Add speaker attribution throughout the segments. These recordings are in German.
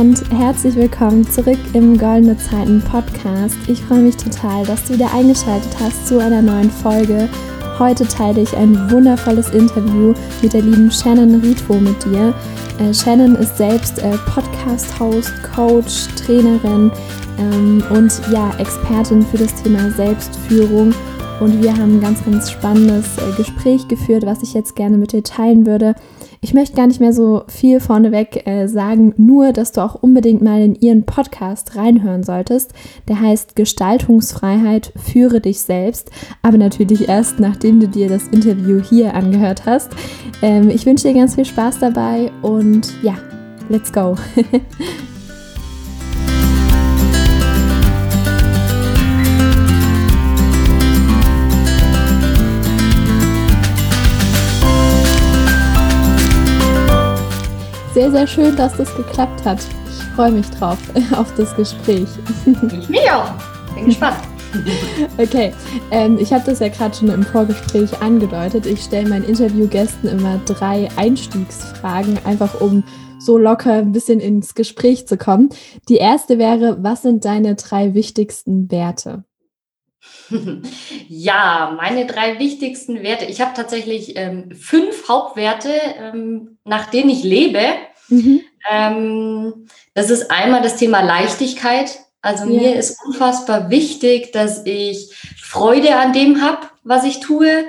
Speaker 1: und herzlich willkommen zurück im Goldene Zeiten Podcast. Ich freue mich total, dass du wieder eingeschaltet hast zu einer neuen Folge. Heute teile ich ein wundervolles Interview mit der lieben Shannon Ritvo mit dir. Äh, Shannon ist selbst äh, Podcast-Host, Coach, Trainerin ähm, und ja, Expertin für das Thema Selbstführung. Und wir haben ein ganz, ganz spannendes äh, Gespräch geführt, was ich jetzt gerne mit dir teilen würde. Ich möchte gar nicht mehr so viel vorneweg äh, sagen, nur dass du auch unbedingt mal in ihren Podcast reinhören solltest. Der heißt Gestaltungsfreiheit, führe dich selbst, aber natürlich erst nachdem du dir das Interview hier angehört hast. Ähm, ich wünsche dir ganz viel Spaß dabei und ja, let's go. sehr, sehr schön, dass das geklappt hat. Ich freue mich drauf, auf das Gespräch.
Speaker 2: Ich mich auch. Bin gespannt.
Speaker 1: Okay, ähm, ich habe das ja gerade schon im Vorgespräch angedeutet. Ich stelle meinen Interviewgästen immer drei Einstiegsfragen, einfach um so locker ein bisschen ins Gespräch zu kommen. Die erste wäre, was sind deine drei wichtigsten Werte?
Speaker 2: Ja, meine drei wichtigsten Werte. Ich habe tatsächlich ähm, fünf Hauptwerte, ähm, nach denen ich lebe. Mhm. Ähm, das ist einmal das Thema Leichtigkeit. Also ja. mir ist unfassbar wichtig, dass ich Freude an dem habe, was ich tue,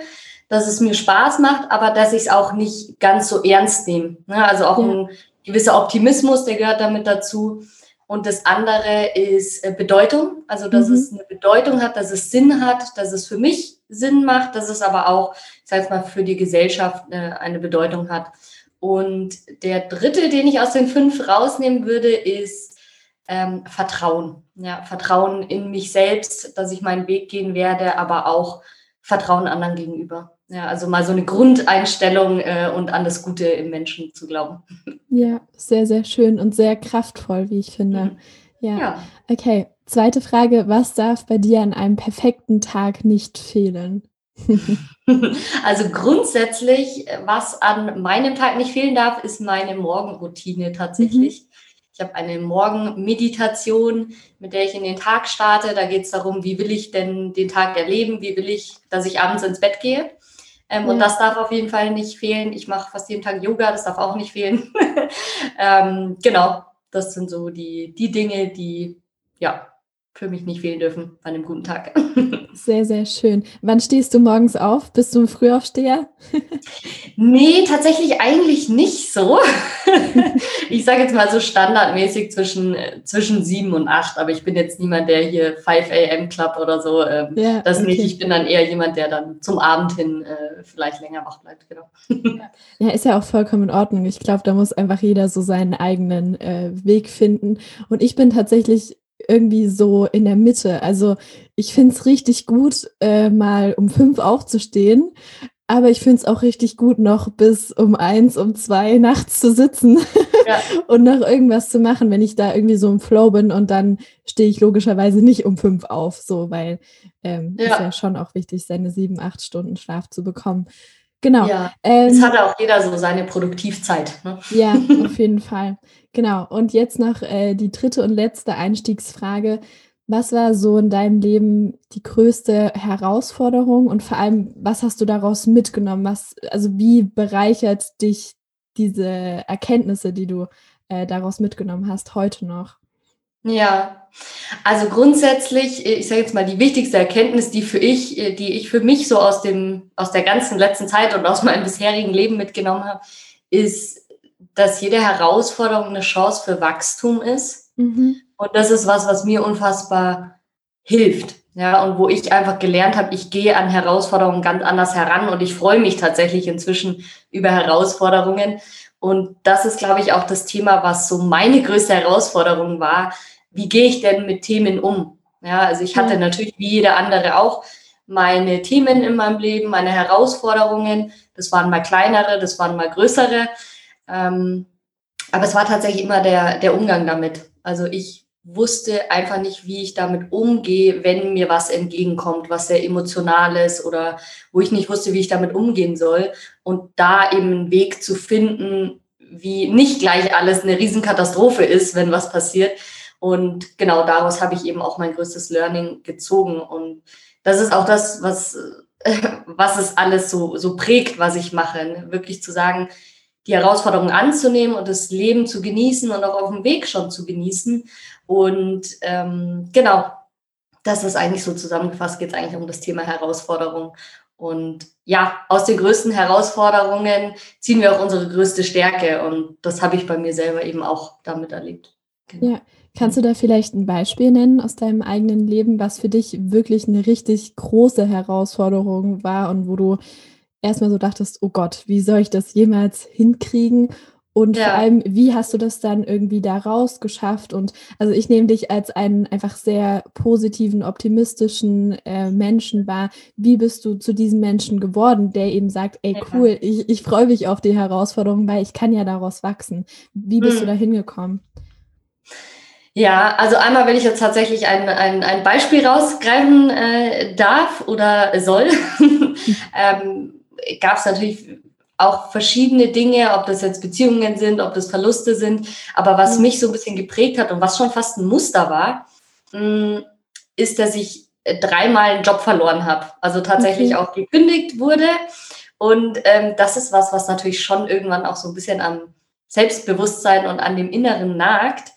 Speaker 2: dass es mir Spaß macht, aber dass ich es auch nicht ganz so ernst nehme. Ne? Also auch ja. ein gewisser Optimismus, der gehört damit dazu. Und das andere ist äh, Bedeutung, also dass mhm. es eine Bedeutung hat, dass es Sinn hat, dass es für mich Sinn macht, dass es aber auch, ich sage mal, für die Gesellschaft eine, äh, eine Bedeutung hat. Und der dritte, den ich aus den fünf rausnehmen würde, ist ähm, Vertrauen. Ja, Vertrauen in mich selbst, dass ich meinen Weg gehen werde, aber auch Vertrauen anderen gegenüber. Ja, also mal so eine Grundeinstellung äh, und an das Gute im Menschen zu glauben.
Speaker 1: Ja, sehr, sehr schön und sehr kraftvoll, wie ich finde. Mhm. Ja. ja. Okay, zweite Frage. Was darf bei dir an einem perfekten Tag nicht fehlen?
Speaker 2: also grundsätzlich, was an meinem Tag nicht fehlen darf, ist meine Morgenroutine tatsächlich. Mhm. Ich habe eine Morgenmeditation, mit der ich in den Tag starte. Da geht es darum, wie will ich denn den Tag erleben? Wie will ich, dass ich abends ins Bett gehe? Ähm, ja. Und das darf auf jeden Fall nicht fehlen. Ich mache fast jeden Tag Yoga, das darf auch nicht fehlen. ähm, genau, das sind so die, die Dinge, die ja für mich nicht fehlen dürfen bei einem guten Tag.
Speaker 1: Sehr, sehr schön. Wann stehst du morgens auf? Bist du ein Frühaufsteher?
Speaker 2: nee, tatsächlich eigentlich nicht so. ich sage jetzt mal so standardmäßig zwischen, zwischen sieben und acht, aber ich bin jetzt niemand, der hier 5 a.m. Club oder so. Ähm, ja, das okay. nicht. Ich bin dann eher jemand, der dann zum Abend hin äh, vielleicht länger wach bleibt. Genau.
Speaker 1: ja, ist ja auch vollkommen in Ordnung. Ich glaube, da muss einfach jeder so seinen eigenen äh, Weg finden. Und ich bin tatsächlich irgendwie so in der Mitte. Also ich finde es richtig gut, äh, mal um fünf aufzustehen, aber ich finde es auch richtig gut, noch bis um eins, um zwei nachts zu sitzen ja. und noch irgendwas zu machen, wenn ich da irgendwie so im Flow bin und dann stehe ich logischerweise nicht um fünf auf, so, weil ähm, ja. ist ja schon auch wichtig, seine sieben, acht Stunden Schlaf zu bekommen. Genau. Ja,
Speaker 2: ähm, es hat auch jeder so seine Produktivzeit. Ne?
Speaker 1: Ja, auf jeden Fall. Genau. Und jetzt noch äh, die dritte und letzte Einstiegsfrage. Was war so in deinem Leben die größte Herausforderung und vor allem, was hast du daraus mitgenommen? Was, also wie bereichert dich diese Erkenntnisse, die du äh, daraus mitgenommen hast, heute noch?
Speaker 2: Ja, also grundsätzlich, ich sage jetzt mal, die wichtigste Erkenntnis, die für ich, die ich für mich so aus dem, aus der ganzen letzten Zeit und aus meinem bisherigen Leben mitgenommen habe, ist, dass jede Herausforderung eine Chance für Wachstum ist. Mhm. Und das ist was, was mir unfassbar hilft. Ja, und wo ich einfach gelernt habe, ich gehe an Herausforderungen ganz anders heran und ich freue mich tatsächlich inzwischen über Herausforderungen. Und das ist, glaube ich, auch das Thema, was so meine größte Herausforderung war, wie gehe ich denn mit Themen um? Ja, also ich hatte ja. natürlich wie jeder andere auch meine Themen in meinem Leben, meine Herausforderungen. Das waren mal kleinere, das waren mal größere. Ähm, aber es war tatsächlich immer der, der Umgang damit. Also ich wusste einfach nicht, wie ich damit umgehe, wenn mir was entgegenkommt, was sehr emotional ist oder wo ich nicht wusste, wie ich damit umgehen soll. Und da eben einen Weg zu finden, wie nicht gleich alles eine Riesenkatastrophe ist, wenn was passiert. Und genau daraus habe ich eben auch mein größtes Learning gezogen. Und das ist auch das, was, was es alles so, so prägt, was ich mache. Ne? Wirklich zu sagen, die Herausforderungen anzunehmen und das Leben zu genießen und auch auf dem Weg schon zu genießen. Und ähm, genau, das ist eigentlich so zusammengefasst, geht es eigentlich um das Thema Herausforderung. Und ja, aus den größten Herausforderungen ziehen wir auch unsere größte Stärke. Und das habe ich bei mir selber eben auch damit erlebt.
Speaker 1: Genau. Ja, kannst du da vielleicht ein Beispiel nennen aus deinem eigenen Leben, was für dich wirklich eine richtig große Herausforderung war und wo du erstmal so dachtest, oh Gott, wie soll ich das jemals hinkriegen? Und ja. vor allem, wie hast du das dann irgendwie da rausgeschafft? Und also ich nehme dich als einen einfach sehr positiven, optimistischen äh, Menschen wahr. Wie bist du zu diesem Menschen geworden, der eben sagt, ey cool, ich, ich freue mich auf die Herausforderung, weil ich kann ja daraus wachsen. Wie bist hm. du da hingekommen?
Speaker 2: Ja, also einmal, wenn ich jetzt tatsächlich ein, ein, ein Beispiel rausgreifen äh, darf oder soll, ähm, gab es natürlich auch verschiedene Dinge, ob das jetzt Beziehungen sind, ob das Verluste sind. Aber was mhm. mich so ein bisschen geprägt hat und was schon fast ein Muster war, mm, ist, dass ich dreimal einen Job verloren habe. Also tatsächlich okay. auch gekündigt wurde. Und ähm, das ist was, was natürlich schon irgendwann auch so ein bisschen am Selbstbewusstsein und an dem Inneren nagt.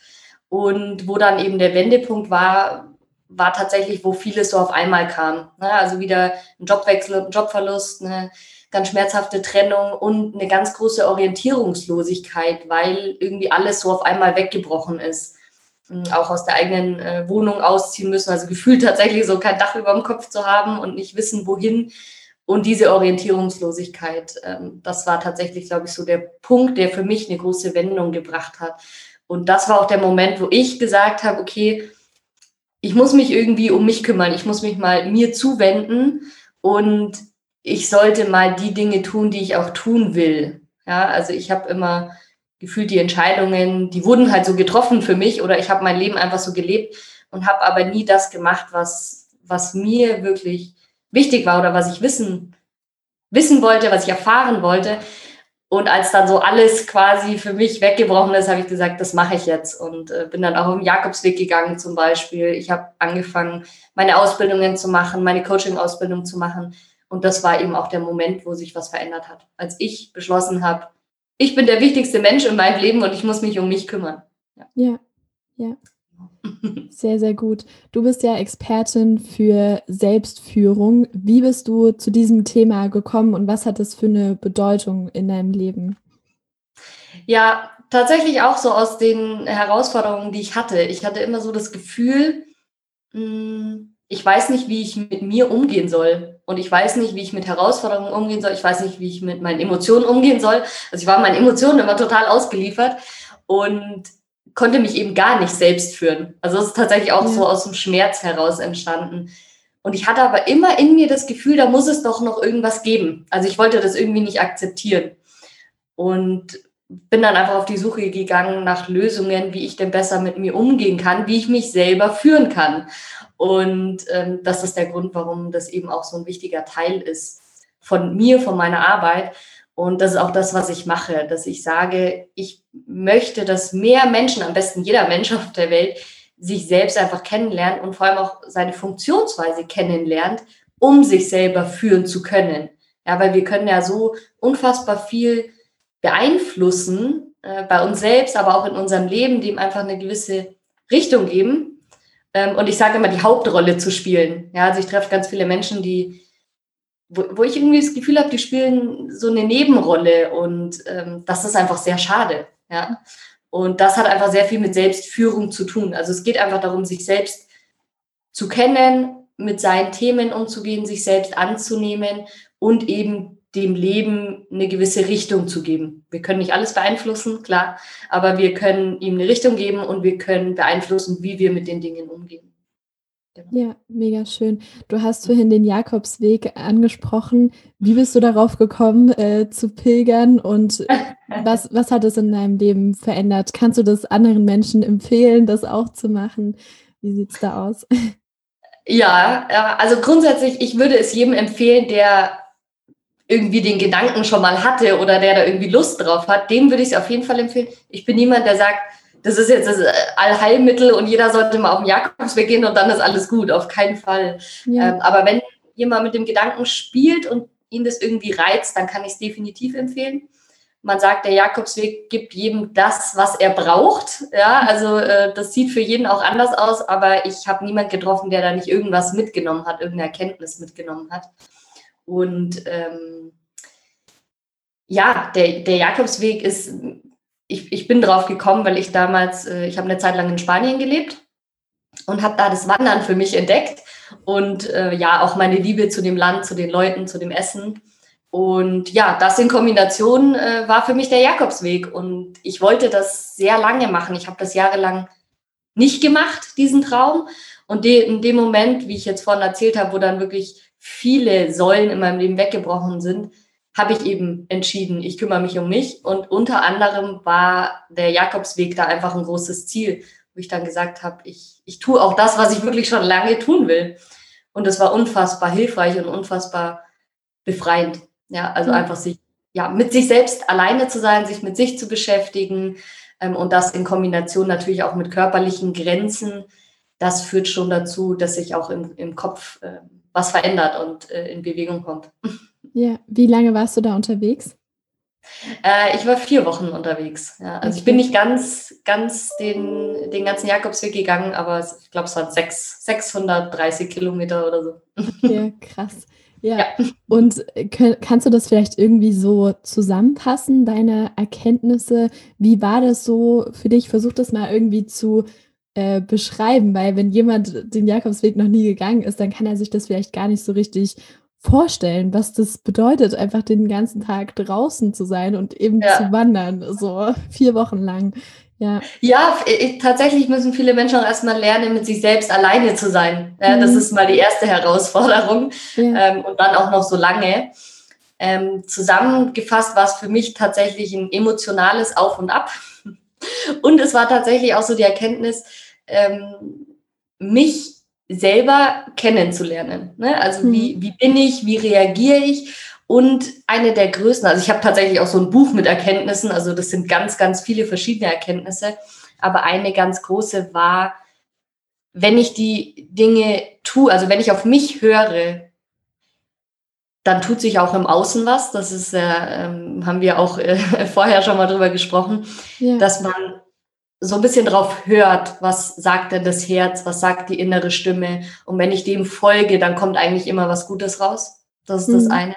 Speaker 2: Und wo dann eben der Wendepunkt war, war tatsächlich, wo vieles so auf einmal kam. Ne? Also wieder ein Jobwechsel, ein Jobverlust, eine ganz schmerzhafte Trennung und eine ganz große Orientierungslosigkeit, weil irgendwie alles so auf einmal weggebrochen ist. Hm, auch aus der eigenen äh, Wohnung ausziehen müssen, also gefühlt tatsächlich so kein Dach über dem Kopf zu haben und nicht wissen, wohin. Und diese Orientierungslosigkeit, ähm, das war tatsächlich, glaube ich, so der Punkt, der für mich eine große Wendung gebracht hat. Und das war auch der Moment, wo ich gesagt habe, okay, ich muss mich irgendwie um mich kümmern, ich muss mich mal mir zuwenden und ich sollte mal die Dinge tun, die ich auch tun will. Ja, also ich habe immer gefühlt die Entscheidungen, die wurden halt so getroffen für mich oder ich habe mein Leben einfach so gelebt und habe aber nie das gemacht, was, was mir wirklich wichtig war oder was ich wissen, wissen wollte, was ich erfahren wollte. Und als dann so alles quasi für mich weggebrochen ist, habe ich gesagt, das mache ich jetzt und äh, bin dann auch im Jakobsweg gegangen zum Beispiel. Ich habe angefangen, meine Ausbildungen zu machen, meine Coaching-Ausbildung zu machen und das war eben auch der Moment, wo sich was verändert hat, als ich beschlossen habe, ich bin der wichtigste Mensch in meinem Leben und ich muss mich um mich kümmern.
Speaker 1: Ja, ja. ja. Sehr, sehr gut. Du bist ja Expertin für Selbstführung. Wie bist du zu diesem Thema gekommen und was hat es für eine Bedeutung in deinem Leben?
Speaker 2: Ja, tatsächlich auch so aus den Herausforderungen, die ich hatte. Ich hatte immer so das Gefühl, mh, hm, ich weiß nicht, wie ich mit mir umgehen soll. Und ich weiß nicht, wie ich mit Herausforderungen umgehen soll. Ich weiß nicht, wie ich mit meinen Emotionen umgehen soll. Also ich war meinen Emotionen immer total ausgeliefert und konnte mich eben gar nicht selbst führen. Also es ist tatsächlich auch ja. so aus dem Schmerz heraus entstanden. Und ich hatte aber immer in mir das Gefühl, da muss es doch noch irgendwas geben. Also ich wollte das irgendwie nicht akzeptieren. Und bin dann einfach auf die Suche gegangen nach Lösungen, wie ich denn besser mit mir umgehen kann, wie ich mich selber führen kann. Und ähm, das ist der Grund, warum das eben auch so ein wichtiger Teil ist von mir, von meiner Arbeit. Und das ist auch das, was ich mache, dass ich sage, ich möchte, dass mehr Menschen, am besten jeder Mensch auf der Welt, sich selbst einfach kennenlernt und vor allem auch seine Funktionsweise kennenlernt, um sich selber führen zu können. Ja, weil wir können ja so unfassbar viel beeinflussen äh, bei uns selbst, aber auch in unserem Leben, dem einfach eine gewisse Richtung geben. Ähm, und ich sage immer, die Hauptrolle zu spielen. Ja, also ich treffe ganz viele Menschen, die, wo, wo ich irgendwie das Gefühl habe, die spielen so eine Nebenrolle und ähm, das ist einfach sehr schade. Ja. Und das hat einfach sehr viel mit Selbstführung zu tun. Also es geht einfach darum, sich selbst zu kennen, mit seinen Themen umzugehen, sich selbst anzunehmen und eben dem Leben eine gewisse Richtung zu geben. Wir können nicht alles beeinflussen, klar, aber wir können ihm eine Richtung geben und wir können beeinflussen, wie wir mit den Dingen umgehen.
Speaker 1: Genau. Ja, mega schön. Du hast vorhin den Jakobsweg angesprochen. Wie bist du darauf gekommen, äh, zu pilgern und was, was hat es in deinem Leben verändert? Kannst du das anderen Menschen empfehlen, das auch zu machen? Wie sieht es da aus?
Speaker 2: Ja, also grundsätzlich, ich würde es jedem empfehlen, der irgendwie den Gedanken schon mal hatte oder der da irgendwie Lust drauf hat, dem würde ich es auf jeden Fall empfehlen. Ich bin niemand, der sagt, das ist jetzt das Allheilmittel und jeder sollte mal auf den Jakobsweg gehen und dann ist alles gut. Auf keinen Fall. Ja. Ähm, aber wenn jemand mit dem Gedanken spielt und ihn das irgendwie reizt, dann kann ich es definitiv empfehlen. Man sagt, der Jakobsweg gibt jedem das, was er braucht. Ja, also äh, das sieht für jeden auch anders aus, aber ich habe niemanden getroffen, der da nicht irgendwas mitgenommen hat, irgendeine Erkenntnis mitgenommen hat. Und ähm, ja, der, der Jakobsweg ist, ich, ich bin drauf gekommen, weil ich damals, äh, ich habe eine Zeit lang in Spanien gelebt und habe da das Wandern für mich entdeckt und äh, ja, auch meine Liebe zu dem Land, zu den Leuten, zu dem Essen. Und ja, das in Kombination äh, war für mich der Jakobsweg. Und ich wollte das sehr lange machen. Ich habe das jahrelang nicht gemacht, diesen Traum. Und de in dem Moment, wie ich jetzt vorhin erzählt habe, wo dann wirklich viele Säulen in meinem Leben weggebrochen sind, habe ich eben entschieden, ich kümmere mich um mich. Und unter anderem war der Jakobsweg da einfach ein großes Ziel, wo ich dann gesagt habe, ich, ich tue auch das, was ich wirklich schon lange tun will. Und es war unfassbar hilfreich und unfassbar befreiend. Ja, also mhm. einfach sich, ja, mit sich selbst alleine zu sein, sich mit sich zu beschäftigen ähm, und das in Kombination natürlich auch mit körperlichen Grenzen. Das führt schon dazu, dass sich auch im, im Kopf äh, was verändert und äh, in Bewegung kommt.
Speaker 1: Ja, wie lange warst du da unterwegs?
Speaker 2: Äh, ich war vier Wochen unterwegs. Ja. Also okay. ich bin nicht ganz, ganz den, den ganzen Jakobsweg gegangen, aber ich glaube, es waren sechs, 630 Kilometer oder so.
Speaker 1: Okay, krass. Ja. ja. Und kannst du das vielleicht irgendwie so zusammenfassen, deine Erkenntnisse? Wie war das so für dich? Versuch das mal irgendwie zu äh, beschreiben, weil wenn jemand den Jakobsweg noch nie gegangen ist, dann kann er sich das vielleicht gar nicht so richtig vorstellen, was das bedeutet, einfach den ganzen Tag draußen zu sein und eben ja. zu wandern, so vier Wochen lang. Ja,
Speaker 2: ja ich, tatsächlich müssen viele Menschen auch erstmal lernen, mit sich selbst alleine zu sein. Ja, mhm. Das ist mal die erste Herausforderung ja. ähm, und dann auch noch so lange. Ähm, zusammengefasst war es für mich tatsächlich ein emotionales Auf und Ab. Und es war tatsächlich auch so die Erkenntnis, ähm, mich selber kennenzulernen. Ne? Also mhm. wie, wie bin ich, wie reagiere ich? Und eine der größten, also ich habe tatsächlich auch so ein Buch mit Erkenntnissen, also das sind ganz, ganz viele verschiedene Erkenntnisse, aber eine ganz große war, wenn ich die Dinge tue, also wenn ich auf mich höre, dann tut sich auch im Außen was. Das ist, äh, ähm, haben wir auch äh, vorher schon mal drüber gesprochen, ja. dass man so ein bisschen drauf hört, was sagt denn das Herz, was sagt die innere Stimme. Und wenn ich dem folge, dann kommt eigentlich immer was Gutes raus. Das ist mhm. das eine.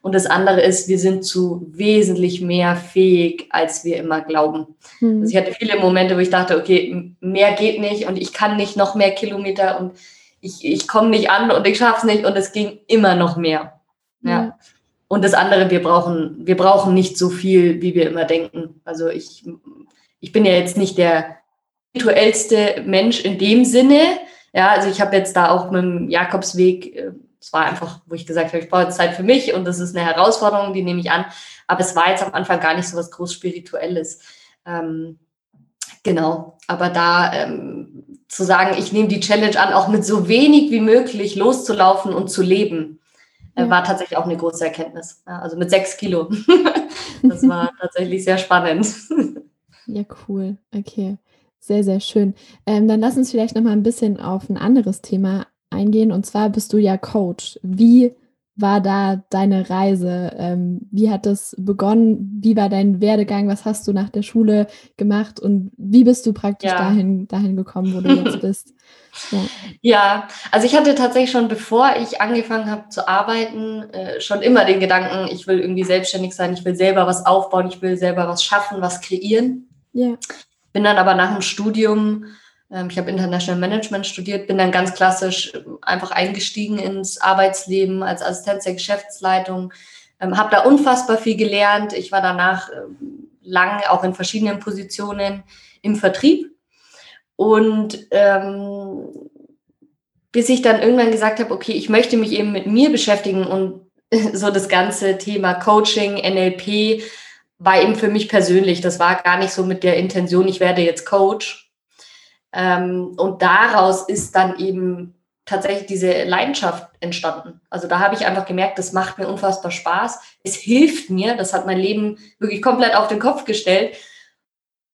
Speaker 2: Und das andere ist, wir sind zu wesentlich mehr fähig, als wir immer glauben. Mhm. Also ich hatte viele Momente, wo ich dachte, okay, mehr geht nicht und ich kann nicht noch mehr Kilometer und ich, ich komme nicht an und ich schaffe es nicht und es ging immer noch mehr. Ja. ja. Und das andere, wir brauchen, wir brauchen nicht so viel, wie wir immer denken. Also ich ich bin ja jetzt nicht der spirituellste Mensch in dem Sinne. Ja, also ich habe jetzt da auch mit dem Jakobsweg, äh, es war einfach, wo ich gesagt habe, ich brauche jetzt Zeit für mich und das ist eine Herausforderung, die nehme ich an. Aber es war jetzt am Anfang gar nicht so was groß Spirituelles. Ähm, genau, aber da ähm, zu sagen, ich nehme die Challenge an, auch mit so wenig wie möglich loszulaufen und zu leben, äh, ja. war tatsächlich auch eine große Erkenntnis. Also mit sechs Kilo. das war tatsächlich sehr spannend.
Speaker 1: Ja, cool. Okay. Sehr, sehr schön. Ähm, dann lass uns vielleicht noch mal ein bisschen auf ein anderes Thema eingehen. Und zwar bist du ja Coach. Wie war da deine Reise? Ähm, wie hat das begonnen? Wie war dein Werdegang? Was hast du nach der Schule gemacht? Und wie bist du praktisch ja. dahin, dahin gekommen, wo du jetzt bist?
Speaker 2: Ja. ja. also ich hatte tatsächlich schon, bevor ich angefangen habe zu arbeiten, äh, schon immer den Gedanken, ich will irgendwie selbstständig sein, ich will selber was aufbauen, ich will selber was schaffen, was kreieren. Ja. Bin dann aber nach dem Studium, ähm, ich habe International Management studiert, bin dann ganz klassisch ähm, einfach eingestiegen ins Arbeitsleben als Assistenz der Geschäftsleitung, ähm, habe da unfassbar viel gelernt. Ich war danach lang auch in verschiedenen Positionen im Vertrieb und ähm, bis ich dann irgendwann gesagt habe, okay, ich möchte mich eben mit mir beschäftigen und so das ganze Thema Coaching, NLP, war eben für mich persönlich. Das war gar nicht so mit der Intention, ich werde jetzt Coach. Ähm, und daraus ist dann eben tatsächlich diese Leidenschaft entstanden. Also da habe ich einfach gemerkt, das macht mir unfassbar Spaß. Es hilft mir, das hat mein Leben wirklich komplett auf den Kopf gestellt.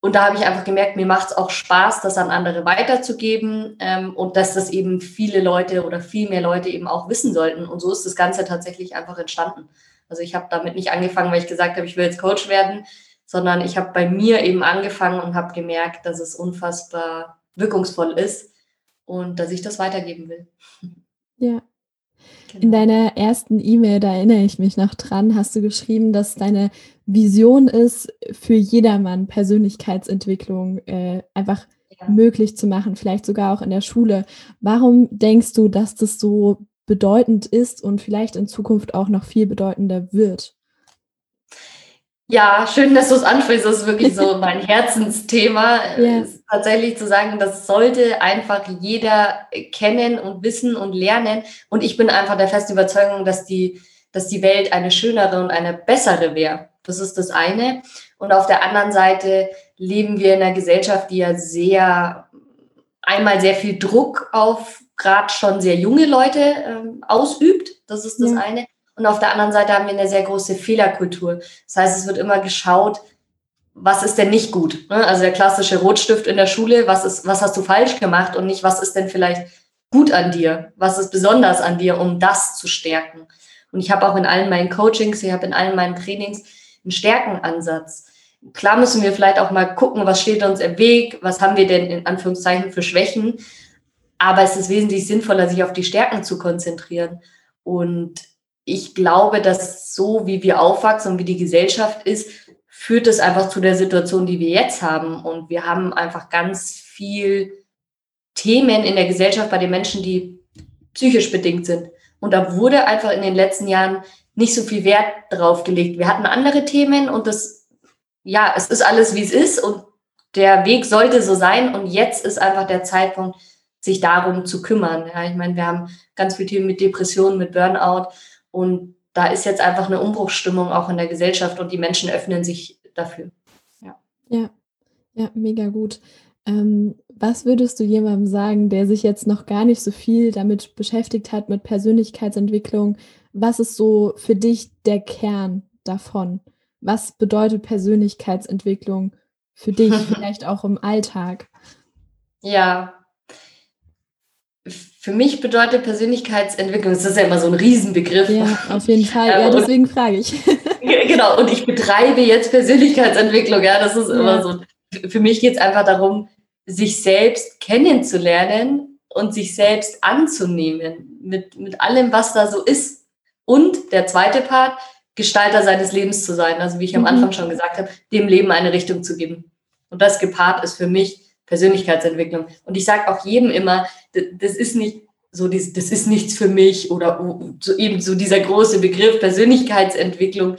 Speaker 2: Und da habe ich einfach gemerkt, mir macht es auch Spaß, das an andere weiterzugeben ähm, und dass das eben viele Leute oder viel mehr Leute eben auch wissen sollten. Und so ist das Ganze tatsächlich einfach entstanden. Also ich habe damit nicht angefangen, weil ich gesagt habe, ich will jetzt Coach werden, sondern ich habe bei mir eben angefangen und habe gemerkt, dass es unfassbar wirkungsvoll ist und dass ich das weitergeben will.
Speaker 1: Ja. Genau. In deiner ersten E-Mail, da erinnere ich mich noch dran, hast du geschrieben, dass deine Vision ist, für jedermann Persönlichkeitsentwicklung äh, einfach ja. möglich zu machen, vielleicht sogar auch in der Schule. Warum denkst du, dass das so bedeutend ist und vielleicht in Zukunft auch noch viel bedeutender wird?
Speaker 2: Ja, schön, dass du es ansprichst. Das ist wirklich so mein Herzensthema. Ja. tatsächlich zu sagen, das sollte einfach jeder kennen und wissen und lernen. Und ich bin einfach der festen Überzeugung, dass die, dass die Welt eine schönere und eine bessere wäre. Das ist das eine. Und auf der anderen Seite leben wir in einer Gesellschaft, die ja sehr, einmal sehr viel Druck auf gerade schon sehr junge Leute ähm, ausübt. Das ist das ja. eine. Und auf der anderen Seite haben wir eine sehr große Fehlerkultur. Das heißt, es wird immer geschaut, was ist denn nicht gut? Ne? Also der klassische Rotstift in der Schule, was ist, was hast du falsch gemacht und nicht, was ist denn vielleicht gut an dir? Was ist besonders an dir, um das zu stärken? Und ich habe auch in allen meinen Coachings, ich habe in allen meinen Trainings einen Stärkenansatz. Klar müssen wir vielleicht auch mal gucken, was steht uns im Weg, was haben wir denn in Anführungszeichen für Schwächen. Aber es ist wesentlich sinnvoller, sich auf die Stärken zu konzentrieren. Und ich glaube, dass so wie wir aufwachsen und wie die Gesellschaft ist, führt es einfach zu der Situation, die wir jetzt haben. Und wir haben einfach ganz viel Themen in der Gesellschaft bei den Menschen, die psychisch bedingt sind. Und da wurde einfach in den letzten Jahren nicht so viel Wert drauf gelegt. Wir hatten andere Themen und das, ja, es ist alles, wie es ist und der Weg sollte so sein. Und jetzt ist einfach der Zeitpunkt, sich darum zu kümmern. Ja, ich meine, wir haben ganz viele Themen mit Depressionen, mit Burnout und da ist jetzt einfach eine Umbruchsstimmung auch in der Gesellschaft und die Menschen öffnen sich dafür.
Speaker 1: Ja, ja, ja mega gut. Ähm, was würdest du jemandem sagen, der sich jetzt noch gar nicht so viel damit beschäftigt hat, mit Persönlichkeitsentwicklung? Was ist so für dich der Kern davon? Was bedeutet Persönlichkeitsentwicklung für dich, vielleicht auch im Alltag?
Speaker 2: Ja, für mich bedeutet Persönlichkeitsentwicklung, das ist ja immer so ein Riesenbegriff.
Speaker 1: Ja, auf jeden Fall. Ja, deswegen frage ich.
Speaker 2: genau, und ich betreibe jetzt Persönlichkeitsentwicklung. Ja, das ist ja. immer so. Für mich geht es einfach darum, sich selbst kennenzulernen und sich selbst anzunehmen mit, mit allem, was da so ist. Und der zweite Part, Gestalter seines Lebens zu sein. Also wie ich am mhm. Anfang schon gesagt habe, dem Leben eine Richtung zu geben. Und das gepaart ist für mich Persönlichkeitsentwicklung. Und ich sage auch jedem immer, das ist nicht so, das ist nichts für mich oder so eben so dieser große Begriff Persönlichkeitsentwicklung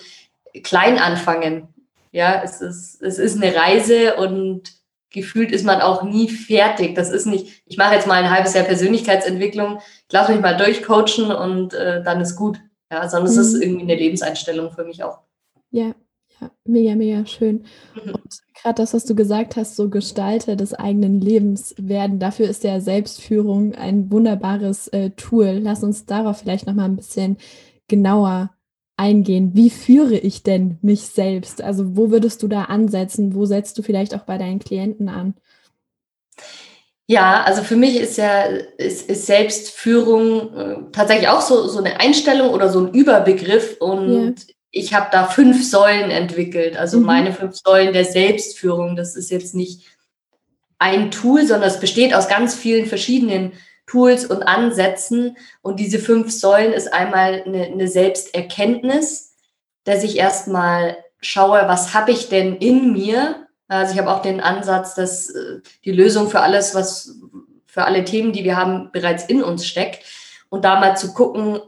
Speaker 2: klein anfangen. Ja, es ist, es ist eine Reise und gefühlt ist man auch nie fertig. Das ist nicht, ich mache jetzt mal ein halbes Jahr Persönlichkeitsentwicklung, ich lasse mich mal durchcoachen und äh, dann ist gut. Ja, sondern mhm. es ist mhm. irgendwie eine Lebenseinstellung für mich auch.
Speaker 1: Ja, ja, mega, mega schön. Mhm. Und gerade das, was du gesagt hast, so Gestalter des eigenen Lebens werden. Dafür ist ja Selbstführung ein wunderbares äh, Tool. Lass uns darauf vielleicht noch mal ein bisschen genauer eingehen. Wie führe ich denn mich selbst? Also wo würdest du da ansetzen? Wo setzt du vielleicht auch bei deinen Klienten an?
Speaker 2: Ja, also für mich ist ja ist, ist Selbstführung äh, tatsächlich auch so, so eine Einstellung oder so ein Überbegriff. Und ja ich habe da fünf Säulen entwickelt, also mhm. meine fünf Säulen der Selbstführung. Das ist jetzt nicht ein Tool, sondern es besteht aus ganz vielen verschiedenen Tools und Ansätzen. Und diese fünf Säulen ist einmal eine, eine Selbsterkenntnis, dass ich erstmal schaue, was habe ich denn in mir? Also ich habe auch den Ansatz, dass äh, die Lösung für alles, was für alle Themen, die wir haben, bereits in uns steckt. Und da mal zu gucken,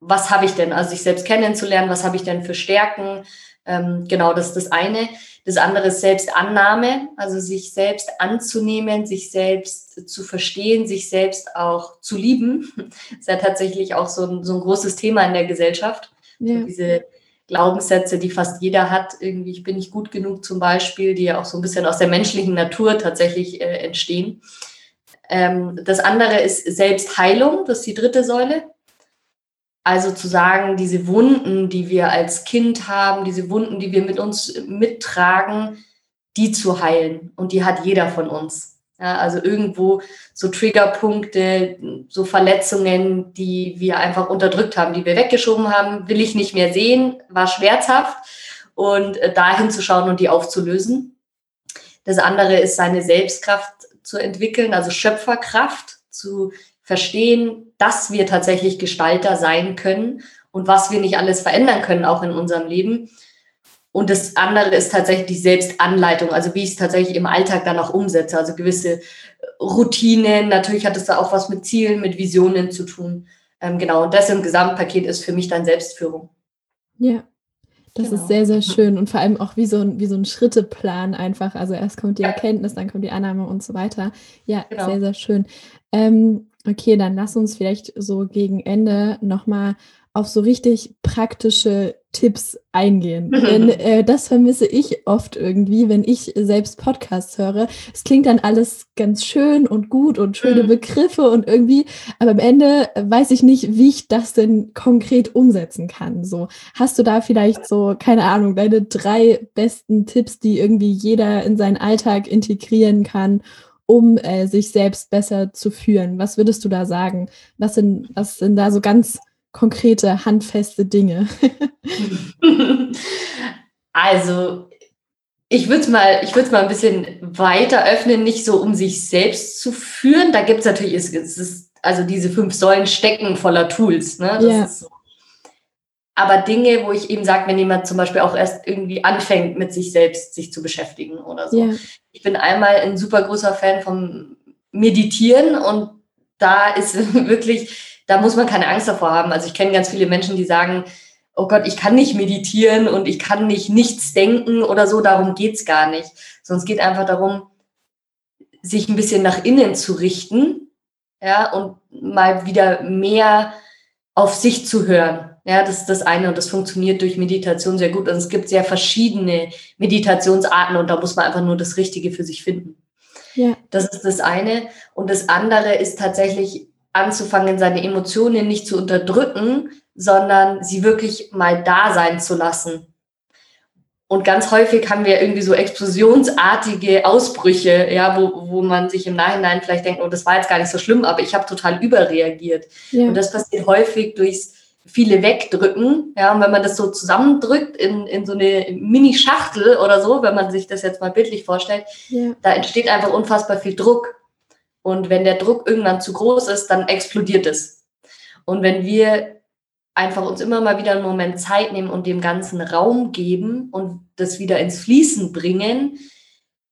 Speaker 2: was habe ich denn? Also sich selbst kennenzulernen, was habe ich denn für Stärken? Ähm, genau, das ist das eine. Das andere ist Selbstannahme, also sich selbst anzunehmen, sich selbst zu verstehen, sich selbst auch zu lieben. Das ist ja tatsächlich auch so ein, so ein großes Thema in der Gesellschaft. Ja. So diese Glaubenssätze, die fast jeder hat, irgendwie, ich bin nicht gut genug zum Beispiel, die ja auch so ein bisschen aus der menschlichen Natur tatsächlich äh, entstehen. Ähm, das andere ist Selbstheilung, das ist die dritte Säule. Also zu sagen, diese Wunden, die wir als Kind haben, diese Wunden, die wir mit uns mittragen, die zu heilen. Und die hat jeder von uns. Ja, also irgendwo so Triggerpunkte, so Verletzungen, die wir einfach unterdrückt haben, die wir weggeschoben haben, will ich nicht mehr sehen, war schmerzhaft. Und äh, da hinzuschauen und die aufzulösen. Das andere ist, seine Selbstkraft zu entwickeln, also Schöpferkraft zu verstehen, dass wir tatsächlich Gestalter sein können und was wir nicht alles verändern können, auch in unserem Leben. Und das andere ist tatsächlich die Selbstanleitung, also wie ich es tatsächlich im Alltag dann auch umsetze, also gewisse Routinen. Natürlich hat es da auch was mit Zielen, mit Visionen zu tun. Ähm, genau, und das im Gesamtpaket ist für mich dann Selbstführung.
Speaker 1: Ja, das genau. ist sehr, sehr schön und vor allem auch wie so, ein, wie so ein Schritteplan einfach. Also erst kommt die Erkenntnis, dann kommt die Annahme und so weiter. Ja, genau. sehr, sehr schön. Ähm, okay, dann lass uns vielleicht so gegen Ende nochmal auf so richtig praktische Tipps eingehen. Denn äh, das vermisse ich oft irgendwie, wenn ich selbst Podcasts höre. Es klingt dann alles ganz schön und gut und schöne mhm. Begriffe und irgendwie, aber am Ende weiß ich nicht, wie ich das denn konkret umsetzen kann. So, hast du da vielleicht so, keine Ahnung, deine drei besten Tipps, die irgendwie jeder in seinen Alltag integrieren kann, um äh, sich selbst besser zu führen? Was würdest du da sagen? Was sind, was sind da so ganz konkrete, handfeste Dinge?
Speaker 2: also, ich würde es mal, mal ein bisschen weiter öffnen, nicht so um sich selbst zu führen. Da gibt es natürlich, es ist, also diese fünf Säulen stecken voller Tools. Ne? Ja. So. Aber Dinge, wo ich eben sage, wenn jemand zum Beispiel auch erst irgendwie anfängt, mit sich selbst sich zu beschäftigen oder so. Ja. Ich bin einmal ein super großer Fan vom Meditieren und da ist wirklich da muss man keine Angst davor haben. Also ich kenne ganz viele Menschen, die sagen, oh Gott, ich kann nicht meditieren und ich kann nicht nichts denken oder so, darum geht's gar nicht. Sondern es geht einfach darum, sich ein bisschen nach innen zu richten, ja, und mal wieder mehr auf sich zu hören. Ja, das ist das eine und das funktioniert durch Meditation sehr gut. Und es gibt sehr verschiedene Meditationsarten und da muss man einfach nur das Richtige für sich finden. Ja. Das ist das eine. Und das andere ist tatsächlich anzufangen, seine Emotionen nicht zu unterdrücken, sondern sie wirklich mal da sein zu lassen. Und ganz häufig haben wir irgendwie so explosionsartige Ausbrüche, ja, wo, wo man sich im Nachhinein vielleicht denkt, oh, das war jetzt gar nicht so schlimm, aber ich habe total überreagiert. Ja. Und das passiert häufig durchs viele wegdrücken. Ja, und wenn man das so zusammendrückt in, in so eine Mini-Schachtel oder so, wenn man sich das jetzt mal bildlich vorstellt, ja. da entsteht einfach unfassbar viel Druck. Und wenn der Druck irgendwann zu groß ist, dann explodiert es. Und wenn wir einfach uns immer mal wieder einen Moment Zeit nehmen und dem ganzen Raum geben und das wieder ins Fließen bringen,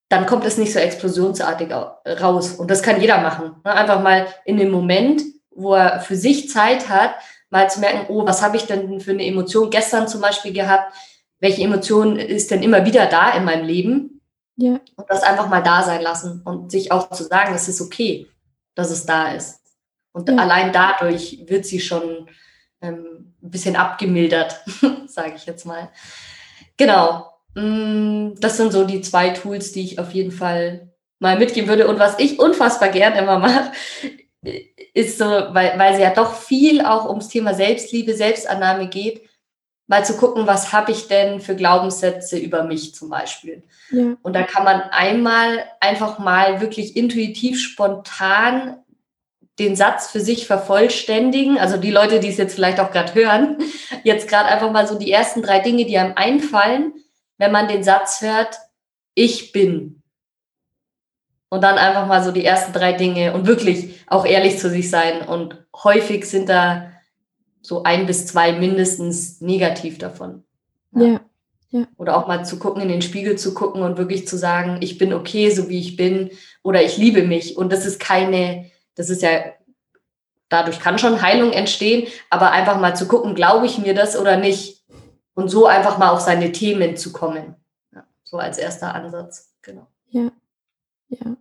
Speaker 2: dann kommt es nicht so explosionsartig raus. Und das kann jeder machen. Ne? Einfach mal in dem Moment, wo er für sich Zeit hat, mal zu merken, oh, was habe ich denn für eine Emotion gestern zum Beispiel gehabt? Welche Emotion ist denn immer wieder da in meinem Leben? Ja. Und das einfach mal da sein lassen und sich auch zu sagen, es ist okay, dass es da ist. Und ja. allein dadurch wird sie schon ähm, ein bisschen abgemildert, sage ich jetzt mal. Genau. Mm, das sind so die zwei Tools, die ich auf jeden Fall mal mitgeben würde. Und was ich unfassbar gern immer mache, ist so, weil, weil sie ja doch viel auch ums Thema Selbstliebe, Selbstannahme geht, mal zu gucken, was habe ich denn für Glaubenssätze über mich zum Beispiel. Ja. Und da kann man einmal einfach mal wirklich intuitiv, spontan den Satz für sich vervollständigen. Also die Leute, die es jetzt vielleicht auch gerade hören, jetzt gerade einfach mal so die ersten drei Dinge, die einem einfallen, wenn man den Satz hört, ich bin. Und dann einfach mal so die ersten drei Dinge und wirklich auch ehrlich zu sich sein. Und häufig sind da so ein bis zwei mindestens negativ davon. Ja. ja. ja. Oder auch mal zu gucken, in den Spiegel zu gucken und wirklich zu sagen, ich bin okay, so wie ich bin, oder ich liebe mich. Und das ist keine, das ist ja, dadurch kann schon Heilung entstehen, aber einfach mal zu gucken, glaube ich mir das oder nicht. Und so einfach mal auf seine Themen zu kommen. Ja, so als erster Ansatz, genau.
Speaker 1: Ja, ja.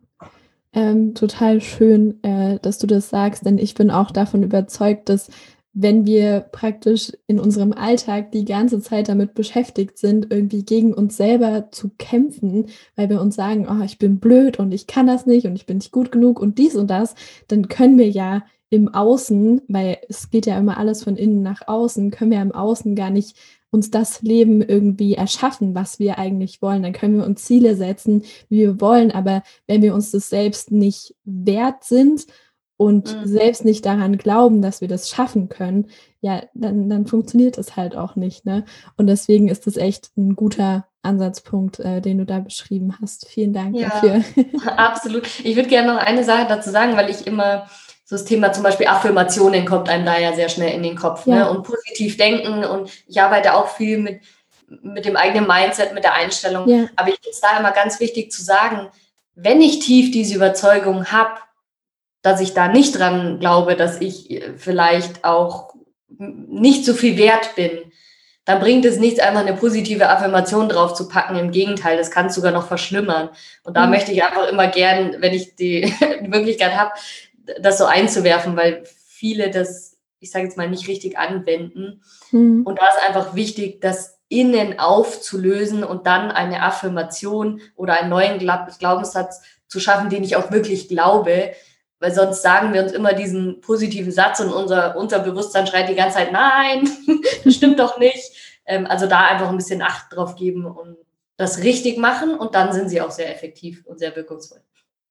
Speaker 1: Ähm, total schön, äh, dass du das sagst, denn ich bin auch davon überzeugt, dass wenn wir praktisch in unserem Alltag die ganze Zeit damit beschäftigt sind, irgendwie gegen uns selber zu kämpfen, weil wir uns sagen, oh, ich bin blöd und ich kann das nicht und ich bin nicht gut genug und dies und das, dann können wir ja im Außen, weil es geht ja immer alles von innen nach außen, können wir im Außen gar nicht uns das Leben irgendwie erschaffen, was wir eigentlich wollen. Dann können wir uns Ziele setzen, wie wir wollen, aber wenn wir uns das selbst nicht wert sind und mhm. selbst nicht daran glauben, dass wir das schaffen können, ja, dann, dann funktioniert es halt auch nicht. Ne? Und deswegen ist das echt ein guter Ansatzpunkt, äh, den du da beschrieben hast. Vielen Dank ja, dafür.
Speaker 2: Absolut. Ich würde gerne noch eine Sache dazu sagen, weil ich immer so das Thema zum Beispiel Affirmationen kommt einem da ja sehr schnell in den Kopf. Ne? Ja. Ne? Und positiv denken. Und ich arbeite auch viel mit, mit dem eigenen Mindset, mit der Einstellung. Ja. Aber ich finde es da immer ganz wichtig zu sagen, wenn ich tief diese Überzeugung habe, dass ich da nicht dran glaube, dass ich äh, vielleicht auch nicht so viel wert bin, dann bringt es nichts, einfach eine positive Affirmation drauf zu packen. Im Gegenteil, das kann es sogar noch verschlimmern. Und da mhm. möchte ich einfach immer gern, wenn ich die, die Möglichkeit habe, das so einzuwerfen, weil viele das, ich sage jetzt mal, nicht richtig anwenden. Mhm. Und da ist einfach wichtig, das innen aufzulösen und dann eine Affirmation oder einen neuen Glaubenssatz zu schaffen, den ich auch wirklich glaube, weil sonst sagen wir uns immer diesen positiven Satz und unser Unterbewusstsein schreit die ganze Zeit, nein, das stimmt doch nicht. Ähm, also da einfach ein bisschen Acht drauf geben und das richtig machen und dann sind sie auch sehr effektiv und sehr wirkungsvoll.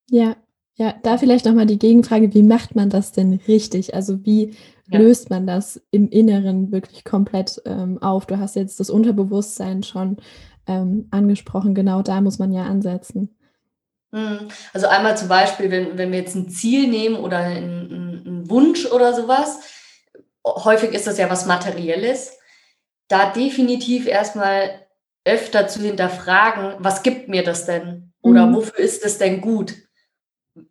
Speaker 1: Ja, ja, da vielleicht nochmal die Gegenfrage, wie macht man das denn richtig? Also wie ja. löst man das im Inneren wirklich komplett ähm, auf? Du hast jetzt das Unterbewusstsein schon ähm, angesprochen, genau da muss man ja ansetzen.
Speaker 2: Mhm. Also einmal zum Beispiel, wenn, wenn wir jetzt ein Ziel nehmen oder einen, einen Wunsch oder sowas, häufig ist das ja was Materielles, da definitiv erstmal öfter zu hinterfragen, was gibt mir das denn? Oder mhm. wofür ist es denn gut?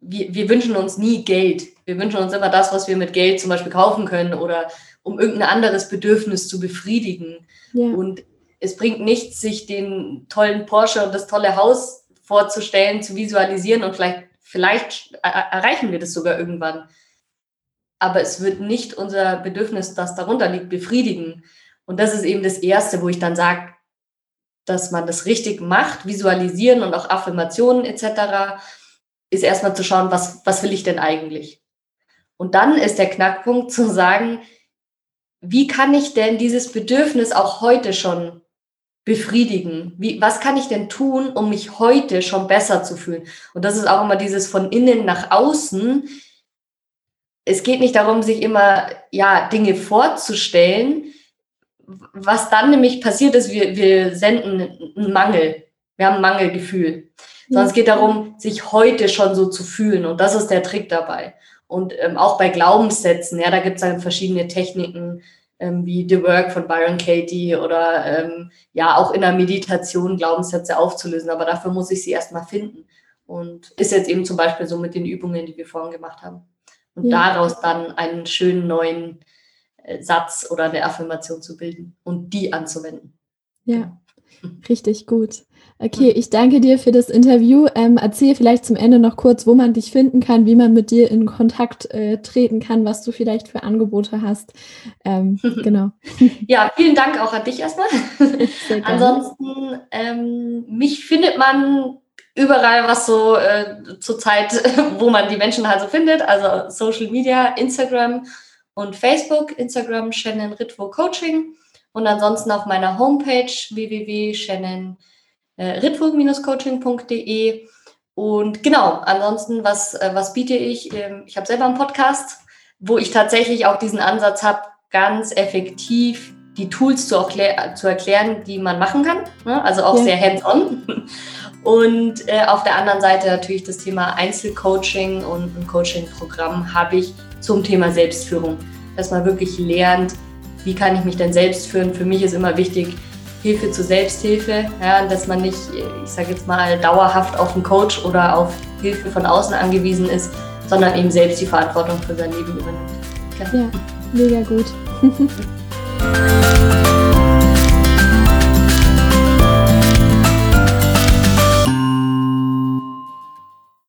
Speaker 2: Wir, wir wünschen uns nie Geld. Wir wünschen uns immer das, was wir mit Geld zum Beispiel kaufen können oder um irgendein anderes Bedürfnis zu befriedigen. Ja. Und es bringt nichts, sich den tollen Porsche und das tolle Haus vorzustellen, zu visualisieren und vielleicht, vielleicht erreichen wir das sogar irgendwann. Aber es wird nicht unser Bedürfnis, das darunter liegt, befriedigen. Und das ist eben das Erste, wo ich dann sage, dass man das richtig macht, visualisieren und auch Affirmationen etc., ist erstmal zu schauen, was, was will ich denn eigentlich? Und dann ist der Knackpunkt zu sagen, wie kann ich denn dieses Bedürfnis auch heute schon befriedigen? Wie, was kann ich denn tun, um mich heute schon besser zu fühlen? Und das ist auch immer dieses von innen nach außen. Es geht nicht darum, sich immer ja, Dinge vorzustellen. Was dann nämlich passiert ist, wir, wir senden einen Mangel. Wir haben ein Mangelgefühl. Sondern es geht darum, sich heute schon so zu fühlen. Und das ist der Trick dabei. Und ähm, auch bei Glaubenssätzen, ja, da gibt es dann verschiedene Techniken, ähm, wie The Work von Byron Katie oder ähm, ja auch in der Meditation Glaubenssätze aufzulösen. Aber dafür muss ich sie erstmal finden. Und ist jetzt eben zum Beispiel so mit den Übungen, die wir vorhin gemacht haben. Und ja. daraus dann einen schönen neuen äh, Satz oder eine Affirmation zu bilden und die anzuwenden.
Speaker 1: Ja, genau. richtig gut. Okay, ich danke dir für das Interview. Ähm, erzähl vielleicht zum Ende noch kurz, wo man dich finden kann, wie man mit dir in Kontakt äh, treten kann, was du vielleicht für Angebote hast. Ähm, genau.
Speaker 2: Ja, vielen Dank auch an dich erstmal. Ansonsten, ähm, mich findet man überall, was so äh, zurzeit, wo man die Menschen halt so findet, also Social Media, Instagram und Facebook. Instagram Shannon Ritvo Coaching und ansonsten auf meiner Homepage www.shannon.com äh, ritwurg-coaching.de. Und genau, ansonsten, was, äh, was biete ich? Ähm, ich habe selber einen Podcast, wo ich tatsächlich auch diesen Ansatz habe, ganz effektiv die Tools zu, erklär zu erklären, die man machen kann. Ne? Also auch ja. sehr hands-on. Und äh, auf der anderen Seite natürlich das Thema Einzelcoaching und ein Coaching-Programm habe ich zum Thema Selbstführung, dass man wirklich lernt, wie kann ich mich denn selbst führen. Für mich ist immer wichtig, Hilfe zur Selbsthilfe, ja, dass man nicht, ich sage jetzt mal, dauerhaft auf einen Coach oder auf Hilfe von außen angewiesen ist, sondern eben selbst die Verantwortung für sein Leben übernimmt.
Speaker 1: Ja, mega gut.